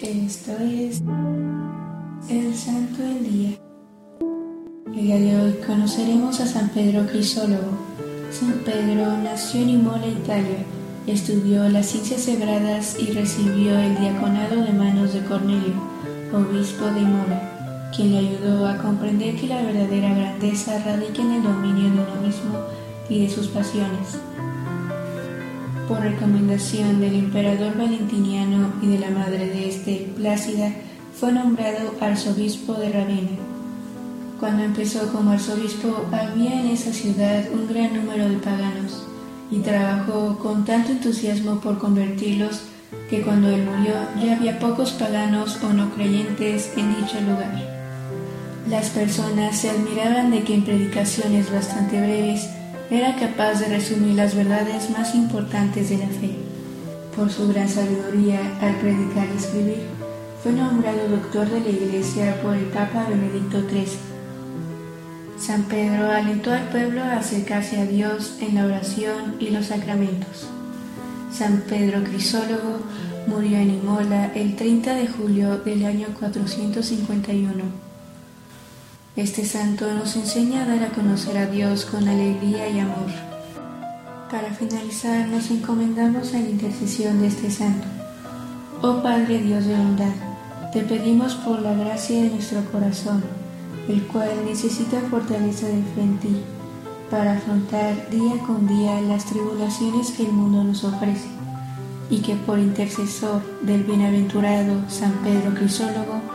Esto es el Santo del Día. El día de hoy conoceremos a San Pedro Crisólogo. San Pedro nació en Imola, Italia, estudió las ciencias sagradas y recibió el diaconado de manos de Cornelio, obispo de Imola, quien le ayudó a comprender que la verdadera grandeza radica en el dominio de uno mismo y de sus pasiones por recomendación del emperador Valentiniano y de la madre de este, Plácida, fue nombrado arzobispo de Ravenna. Cuando empezó como arzobispo había en esa ciudad un gran número de paganos y trabajó con tanto entusiasmo por convertirlos que cuando él murió ya había pocos paganos o no creyentes en dicho lugar. Las personas se admiraban de que en predicaciones bastante breves era capaz de resumir las verdades más importantes de la fe. Por su gran sabiduría al predicar y escribir, fue nombrado doctor de la Iglesia por el Papa Benedicto XIII. San Pedro alentó al pueblo a acercarse a Dios en la oración y los sacramentos. San Pedro Crisólogo murió en Imola el 30 de julio del año 451. Este santo nos enseña a dar a conocer a Dios con alegría y amor. Para finalizar, nos encomendamos a la intercesión de este santo. Oh Padre Dios de bondad, te pedimos por la gracia de nuestro corazón, el cual necesita fortaleza de fe ti, para afrontar día con día las tribulaciones que el mundo nos ofrece, y que por intercesor del bienaventurado San Pedro Crisólogo,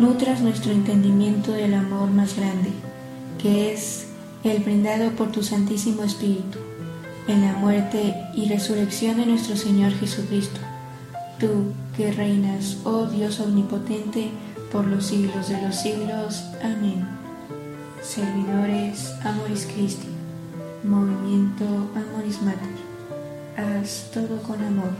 nutras nuestro entendimiento del amor más grande, que es el brindado por tu Santísimo Espíritu, en la muerte y resurrección de nuestro Señor Jesucristo, tú que reinas, oh Dios omnipotente, por los siglos de los siglos. Amén. Servidores Amoris Christi, Movimiento Amoris Mater, haz todo con amor.